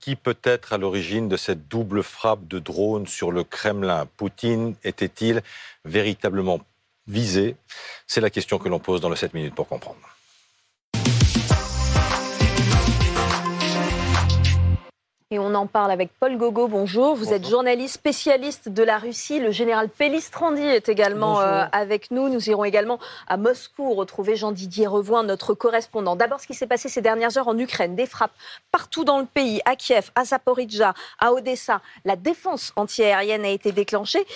Qui peut être à l'origine de cette double frappe de drone sur le Kremlin? Poutine était-il véritablement visé? C'est la question que l'on pose dans le 7 minutes pour comprendre. Et on en parle avec Paul Gogo. Bonjour. Vous êtes journaliste spécialiste de la Russie. Le général Pellistrandi est également euh, avec nous. Nous irons également à Moscou retrouver Jean-Didier Revoin, notre correspondant. D'abord, ce qui s'est passé ces dernières heures en Ukraine. Des frappes partout dans le pays, à Kiev, à Zaporizhzhia, à Odessa. La défense antiaérienne a été déclenchée.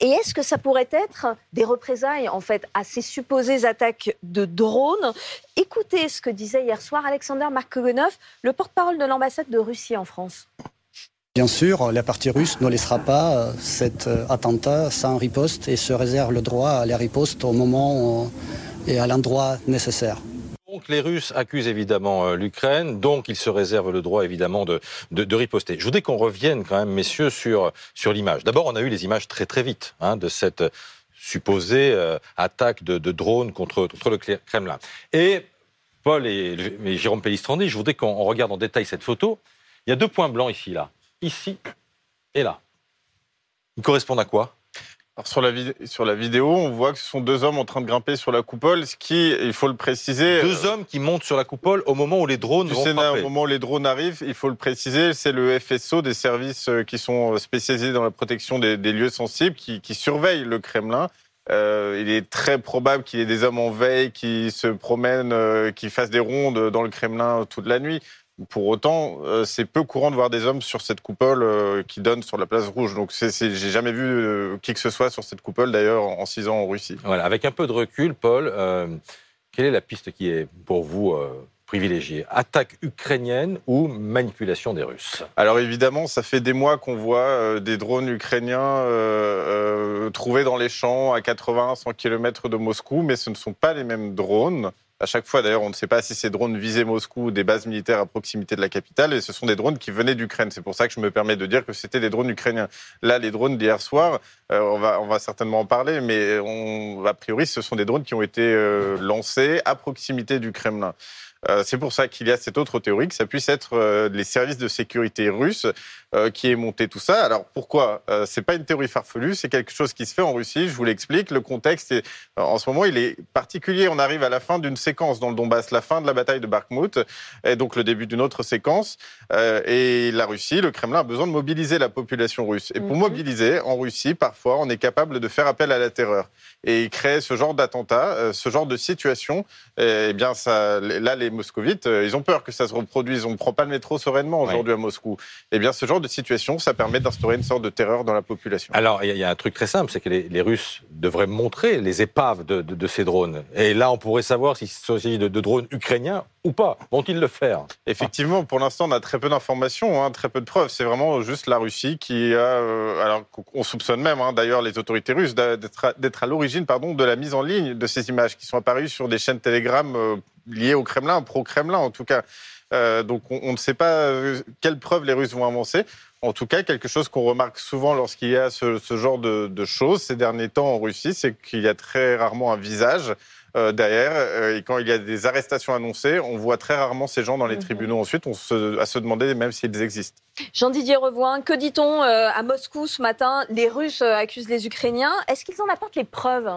Et est-ce que ça pourrait être des représailles, en fait, à ces supposées attaques de drones Écoutez ce que disait hier soir Alexander Markogonov, le porte-parole de l'ambassade de Russie en France. Bien sûr, la partie russe ne laissera pas euh, cet euh, attentat sans riposte et se réserve le droit à la riposte au moment et à l'endroit nécessaire. Donc les Russes accusent évidemment euh, l'Ukraine, donc ils se réservent le droit évidemment de, de, riposter. Je voudrais qu'on revienne quand même, messieurs, sur, sur l'image. D'abord, on a eu les images très très vite hein, de cette supposée attaque de, de drones contre, contre le Kremlin. Et Paul et, Jérôme Pellistrandi, je voudrais qu'on regarde en détail cette photo. Il y a deux points blancs ici, là. Ici et là. Ils correspondent à quoi? Sur, la sur la vidéo, on voit que ce sont deux hommes en train de grimper sur la coupole, ce qui, il faut le préciser... Deux hommes qui montent sur la coupole au moment où les drones vont frapper. Au moment où les drones arrivent, il faut le préciser, c'est le FSO, des services euh, qui sont spécialisés dans la protection des, lieux sensibles, qui, qui surveillent le Kremlin. Euh, il est très probable qu'il y ait des hommes en veille qui se promènent, euh, qui fassent des rondes dans le Kremlin toute la nuit. Pour autant, euh, c'est peu courant de voir des hommes sur cette coupole qui donne sur la place rouge. Donc, j'ai jamais vu qui que ce soit sur cette coupole, d'ailleurs, en six ans en Russie. Voilà, avec un peu de recul, Paul, quelle est la piste qui est pour vous Attaque ukrainienne ou manipulation des Russes Alors évidemment, ça fait des mois qu'on voit euh, des drones ukrainiens euh, euh, trouvés dans les champs à 80-100 km de Moscou, mais ce ne sont pas les mêmes drones. À chaque fois, d'ailleurs, on ne sait pas si ces drones visaient Moscou ou des bases militaires à proximité de la capitale, et ce sont des drones qui venaient d'Ukraine. C'est pour ça que je me permets de dire que c'était des drones ukrainiens. Là, les drones d'hier soir, on, va, on va certainement en parler, mais on, a priori, ce sont des drones qui ont été lancés à proximité du Kremlin. Euh, c'est pour ça qu'il y a cette autre théorie que ça puisse être euh, les services de sécurité russes euh, qui aient monté tout ça. Alors pourquoi? C'est pas une théorie farfelue, c'est quelque chose qui se fait en Russie. Je vous l'explique. Le contexte est, en ce moment, il est particulier. On arrive à la fin d'une séquence dans le Donbass, la fin de la bataille de Bakhmut, et donc le début d'une autre séquence. et la Russie, le Kremlin a besoin de mobiliser la population russe. Et pour mhm. mobiliser en Russie, parfois, on est capable de faire appel à la terreur et créer ce genre d'attentat, ce genre de situation. Eh bien, ça, là, les moscovites, euh, ils ont peur que ça se reproduise. On ne prend pas le métro sereinement aujourd'hui à Moscou. Eh bien, ce genre de situation, ça permet d'instaurer une sorte de terreur dans la population. Alors, il y, a un truc très simple, c'est que les, Russes devraient montrer les épaves de, ces drones. Et là, on pourrait savoir s'il s'agit de, de drones ukrainiens ou pas Vont-ils le faire? Effectivement, pour l'instant, on a très peu d'informations, hein, très peu de preuves. C'est vraiment juste la Russie qui a, euh, alors qu'on soupçonne même, hein, d'ailleurs, les autorités russes d'être à, l'origine, de la mise en ligne de ces images qui sont apparues sur des chaînes Telegram euh, liées au Kremlin, pro-Kremlin en tout cas. Euh, donc, on, ne sait pas quelles preuves les Russes vont avancer. En tout cas, quelque chose qu'on remarque souvent lorsqu'il y a ce, genre de, de, choses ces derniers temps en Russie, c'est qu'il y a très rarement un visage euh, derrière. Euh, et quand il y a des arrestations annoncées, on voit très rarement ces gens dans les mhm. tribunaux ensuite, on se, à se demander même s'ils existent. Jean-Didier Revoin, que dit-on euh, à Moscou ce matin? Les Russes accusent les Ukrainiens. Est-ce qu'ils en apportent les preuves?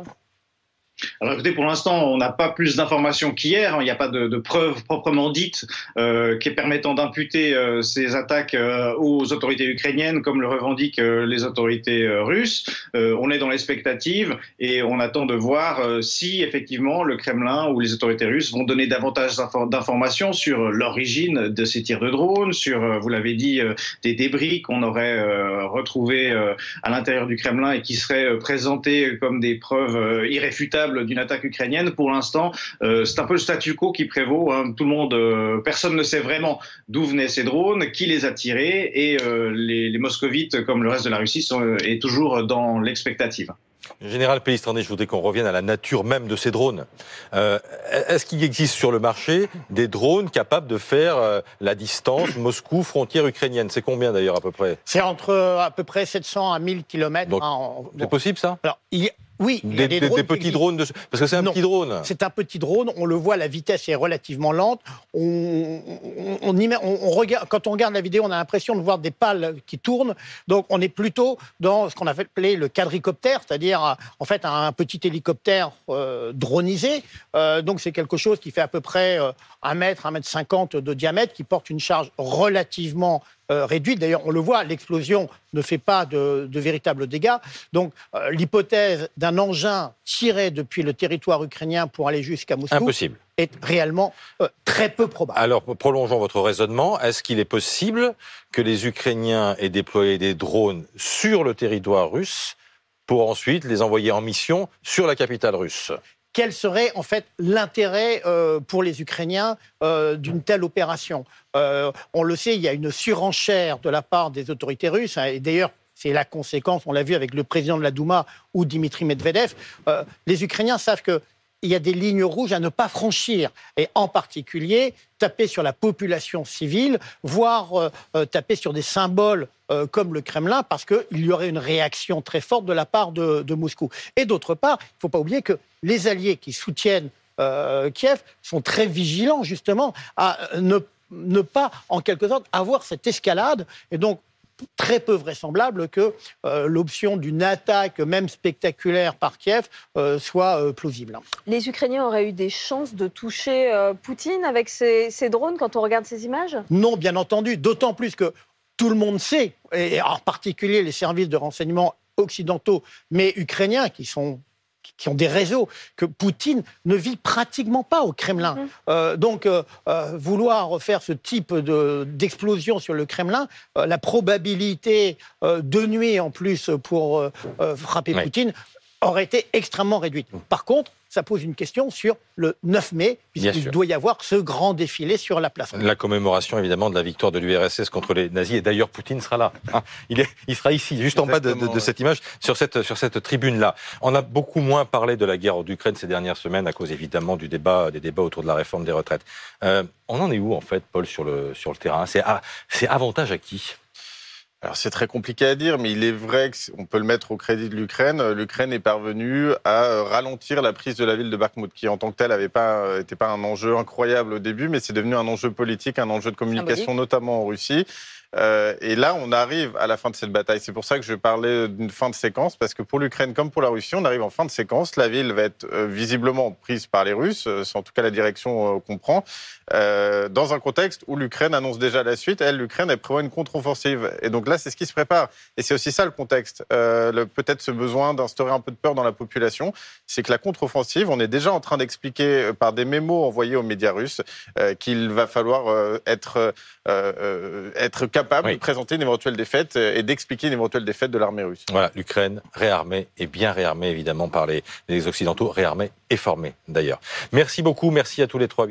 Alors écoutez, pour l'instant, on n'a pas plus d'informations qu'hier. Hein. Il n'y a pas de, de preuves proprement dites euh, qui permettant d'imputer euh, ces attaques euh, aux autorités ukrainiennes, comme le revendiquent euh, les autorités russes. on est dans l'expectative et on attend de voir si effectivement le Kremlin ou les autorités russes vont donner davantage d'informations sur l'origine de ces tirs de drones, sur, vous l'avez dit, des débris qu'on aurait retrouvés à l'intérieur du Kremlin et qui seraient présentés comme des preuves irréfutables d'une attaque ukrainienne. Pour l'instant, euh, c'est un peu le statu quo qui prévaut. Hein. Tout le monde, euh, personne ne sait vraiment d'où venaient ces drones, qui les a tirés, et euh, les, les, moscovites, comme le reste de la Russie, sont est toujours dans l'expectative. Général Pellistrandé, je voudrais qu'on revienne à la nature même de ces drones. Est-ce qu'il existe sur le marché des drones capables de faire la distance Moscou, frontière ukrainienne? C'est combien d'ailleurs à peu près? C'est entre à peu près 700 à 1000 km. c'est possible ça? Alors, il, Oui, des, petits drones, parce que c'est un petit drone. C'est un petit drone. On le voit, la vitesse est relativement lente. On, regarde, quand on regarde la vidéo, on a l'impression de voir des pales qui tournent. Donc, on est plutôt dans ce qu'on appelé le quadricoptère, c'est-à-dire en fait un petit hélicoptère euh, dronisé. Euh, donc, c'est quelque chose qui fait à peu près 1 mètre, 1 mètre 50 de diamètre, qui porte une charge relativement euh, réduite. D'ailleurs, on le voit, l'explosion ne fait pas de, véritables dégâts. Donc, euh, l'hypothèse d'un engin tiré depuis le territoire ukrainien pour aller jusqu'à Moscou est réellement euh, très peu probable. Alors, prolongeons votre raisonnement. Est-ce qu'il est possible que les Ukrainiens aient déployé des drones sur le territoire russe pour ensuite les envoyer en mission sur la capitale russe? Quel serait en fait l'intérêt euh, pour les Ukrainiens euh, d'une telle opération? Euh, On le sait, il y a une surenchère de la part des autorités russes, hein, et d'ailleurs c'est la conséquence, on l'a vu avec le président de la Douma ou Dimitri Medvedev. les Ukrainiens savent que il y a des lignes rouges à ne pas franchir, et en particulier taper sur la population civile, voire euh, euh, taper sur des symboles euh, comme le Kremlin, parce qu'il y aurait une réaction très forte de la part de, Moscou. Et d'autre part, il ne faut pas oublier que les alliés qui soutiennent Kiev sont très vigilants justement à ne, ne pas, en quelque sorte, avoir cette escalade. Et donc, très peu vraisemblable que euh, l'option d'une attaque, même spectaculaire, par Kiev euh, soit euh, plausible. Les Ukrainiens auraient eu des chances de toucher Poutine avec ces, drones quand on regarde ces images? Non, bien entendu, d'autant plus que tout le monde sait, et en particulier les services de renseignement occidentaux, mais ukrainiens, qui sont qui ont des réseaux, que Poutine ne vit pratiquement pas au Kremlin. Mhm. Euh, donc, euh, euh, vouloir faire ce type d'explosion sur le Kremlin, la probabilité de nuit en plus pour frapper Poutine aurait été extrêmement réduite. Par contre, ça pose une question sur le 9 mai, puisqu'il doit y avoir ce grand défilé sur la place. La commémoration, évidemment, de la victoire de l'URSS contre les nazis. Et d'ailleurs, Poutine sera là. Hein. Il, est, il sera ici, juste en bas de, cette image, sur cette, sur cette tribune-là. On a beaucoup moins parlé de la guerre d'Ukraine ces dernières semaines, à cause évidemment du débat, des débats autour de la réforme des retraites. Euh, on en est où, en fait, Paul, sur le, sur le terrain? C'est avantage à qui alors c'est très compliqué à dire, mais il est vrai qu'on peut le mettre au crédit de l'Ukraine. L'Ukraine est parvenue à euh, ralentir la prise de la ville de Bakhmut, qui en tant que telle n'était pas, euh, pas un enjeu incroyable au début, mais c'est devenu un enjeu politique, un enjeu de communication, notamment en Russie. Euh, et là, on arrive à la fin de cette bataille. C'est pour ça que je parlais d'une fin de séquence, parce que pour l'Ukraine comme pour la Russie, on arrive en fin de séquence. La ville va être euh, visiblement prise par les Russes, euh, c'est en tout cas la direction qu'on prend, dans un contexte où l'Ukraine annonce déjà la suite. Elle, l'Ukraine, elle prévoit une contre-offensive. Et donc là, c'est ce qui se prépare. Et c'est aussi ça le contexte. Peut-être ce besoin d'instaurer un peu de peur dans la population, c'est que la contre-offensive, on est déjà en train d'expliquer par des mémos envoyés aux médias russes qu'il va falloir être, être capable capable de présenter une éventuelle défaite et d'expliquer une éventuelle défaite de l'armée russe. Voilà, l'Ukraine réarmée et bien réarmée évidemment par les, les Occidentaux, réarmée et formée d'ailleurs. Merci beaucoup, merci à tous les trois.